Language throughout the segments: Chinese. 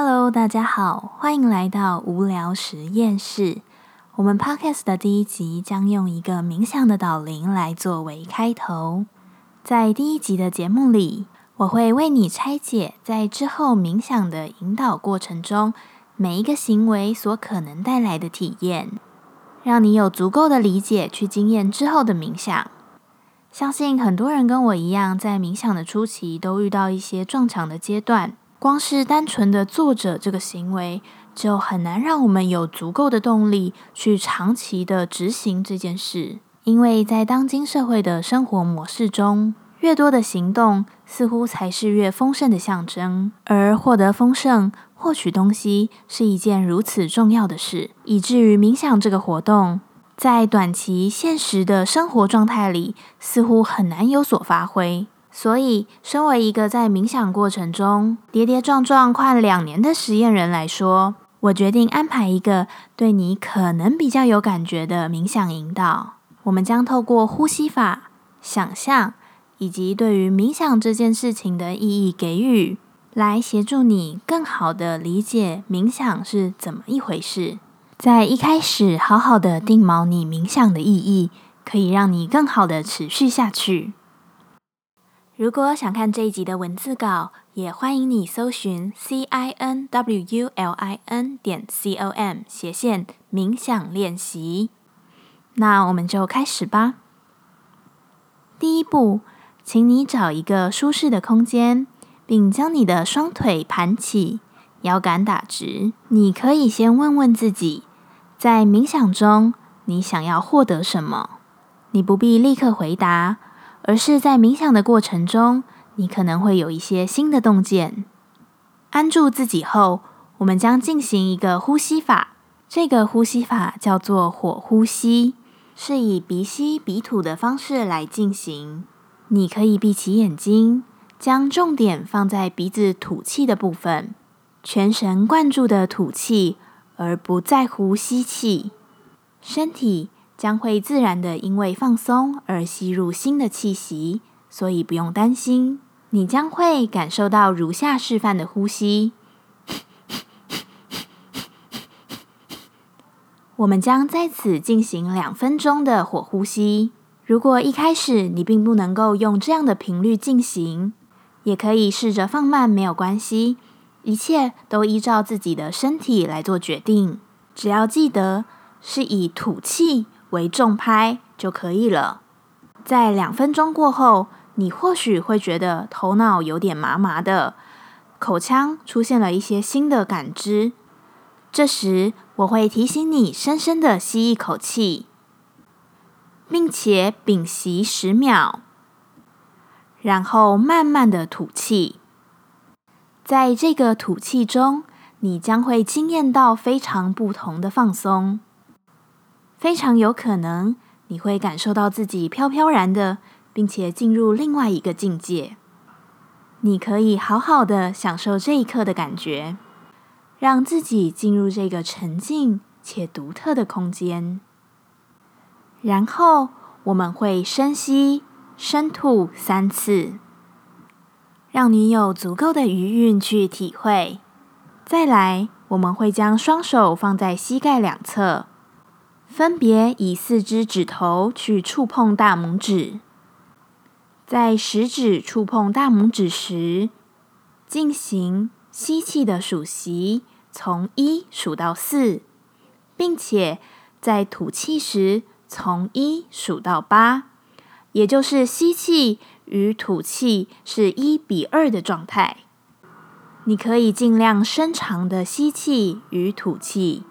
Hello，大家好，欢迎来到无聊实验室。我们 Podcast 的第一集将用一个冥想的导聆来作为开头。在第一集的节目里，我会为你拆解在之后冥想的引导过程中，每一个行为所可能带来的体验，让你有足够的理解去经验之后的冥想。相信很多人跟我一样，在冥想的初期都遇到一些撞墙的阶段。光是单纯的作者这个行为，就很难让我们有足够的动力去长期的执行这件事。因为在当今社会的生活模式中，越多的行动似乎才是越丰盛的象征。而获得丰盛、获取东西是一件如此重要的事，以至于冥想这个活动，在短期现实的生活状态里，似乎很难有所发挥。所以，身为一个在冥想过程中跌跌撞撞快两年的实验人来说，我决定安排一个对你可能比较有感觉的冥想引导。我们将透过呼吸法、想象以及对于冥想这件事情的意义给予，来协助你更好的理解冥想是怎么一回事。在一开始，好好的定锚你冥想的意义，可以让你更好的持续下去。如果想看这一集的文字稿，也欢迎你搜寻 c i n w u l i n 点 c o m 斜线冥想练习。那我们就开始吧。第一步，请你找一个舒适的空间，并将你的双腿盘起，腰杆打直。你可以先问问自己，在冥想中你想要获得什么？你不必立刻回答。而是在冥想的过程中，你可能会有一些新的洞见。安住自己后，我们将进行一个呼吸法。这个呼吸法叫做火呼吸，是以鼻吸鼻吐的方式来进行。你可以闭起眼睛，将重点放在鼻子吐气的部分，全神贯注的吐气，而不在乎吸气。身体。将会自然的因为放松而吸入新的气息，所以不用担心。你将会感受到如下示范的呼吸。我们将在此进行两分钟的火呼吸。如果一开始你并不能够用这样的频率进行，也可以试着放慢，没有关系。一切都依照自己的身体来做决定。只要记得是以吐气。为重拍就可以了。在两分钟过后，你或许会觉得头脑有点麻麻的，口腔出现了一些新的感知。这时，我会提醒你深深的吸一口气，并且屏息十秒，然后慢慢的吐气。在这个吐气中，你将会惊艳到非常不同的放松。非常有可能你会感受到自己飘飘然的，并且进入另外一个境界。你可以好好的享受这一刻的感觉，让自己进入这个沉静且独特的空间。然后我们会深吸、深吐三次，让你有足够的余韵去体会。再来，我们会将双手放在膝盖两侧。分别以四只指头去触碰大拇指，在食指触碰大拇指时，进行吸气的数息，从一数到四，并且在吐气时从一数到八，也就是吸气与吐气是一比二的状态。你可以尽量伸长的吸气与吐气。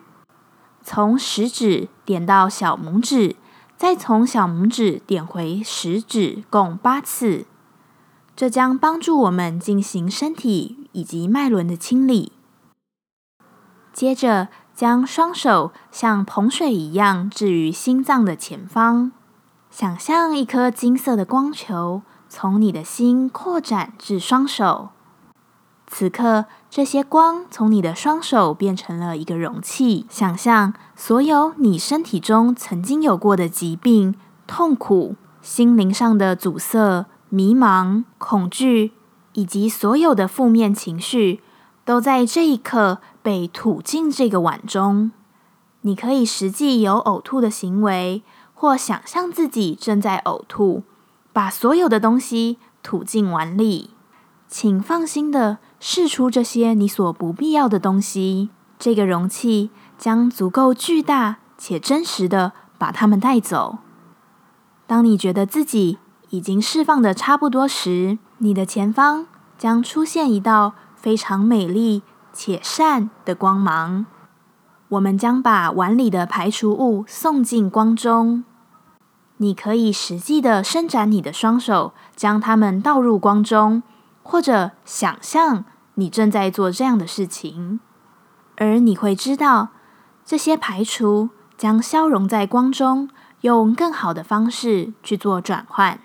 从食指点到小拇指，再从小拇指点回食指，共八次。这将帮助我们进行身体以及脉轮的清理。接着，将双手像捧水一样置于心脏的前方，想象一颗金色的光球从你的心扩展至双手。此刻，这些光从你的双手变成了一个容器。想象所有你身体中曾经有过的疾病、痛苦、心灵上的阻塞、迷茫、恐惧，以及所有的负面情绪，都在这一刻被吐进这个碗中。你可以实际有呕吐的行为，或想象自己正在呕吐，把所有的东西吐进碗里。请放心的试出这些你所不必要的东西。这个容器将足够巨大且真实的把它们带走。当你觉得自己已经释放的差不多时，你的前方将出现一道非常美丽且善的光芒。我们将把碗里的排除物送进光中。你可以实际的伸展你的双手，将它们倒入光中，或者想象你正在做这样的事情。而你会知道，这些排除将消融在光中，用更好的方式去做转换。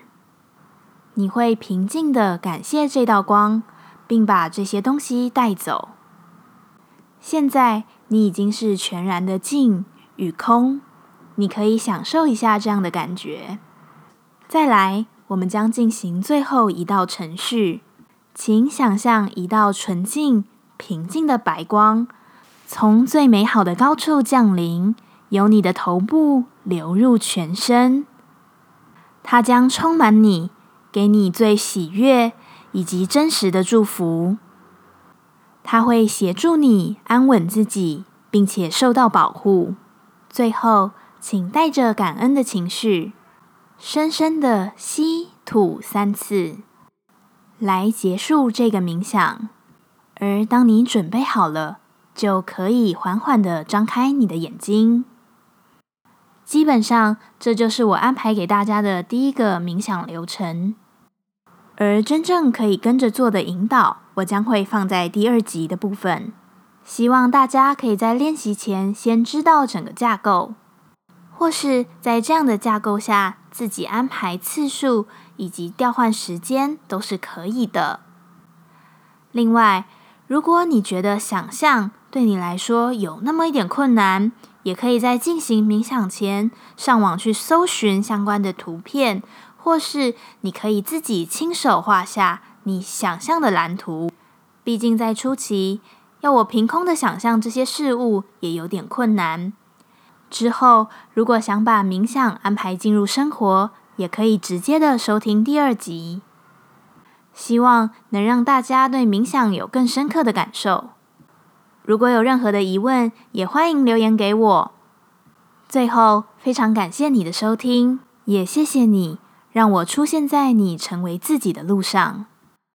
你会平静的感谢这道光，并把这些东西带走。现在。你已经是全然的静与空，你可以享受一下这样的感觉。再来，我们将进行最后一道程序，请想象一道纯净、平静的白光从最美好的高处降临，由你的头部流入全身，它将充满你，给你最喜悦以及真实的祝福。它会协助你安稳自己，并且受到保护。最后，请带着感恩的情绪，深深的吸吐三次，来结束这个冥想。而当你准备好了，就可以缓缓的张开你的眼睛。基本上，这就是我安排给大家的第一个冥想流程。而真正可以跟着做的引导。我将会放在第二集的部分，希望大家可以在练习前先知道整个架构，或是在这样的架构下自己安排次数以及调换时间都是可以的。另外，如果你觉得想象对你来说有那么一点困难，也可以在进行冥想前上网去搜寻相关的图片，或是你可以自己亲手画下。你想象的蓝图，毕竟在初期要我凭空的想象这些事物也有点困难。之后如果想把冥想安排进入生活，也可以直接的收听第二集。希望能让大家对冥想有更深刻的感受。如果有任何的疑问，也欢迎留言给我。最后，非常感谢你的收听，也谢谢你让我出现在你成为自己的路上。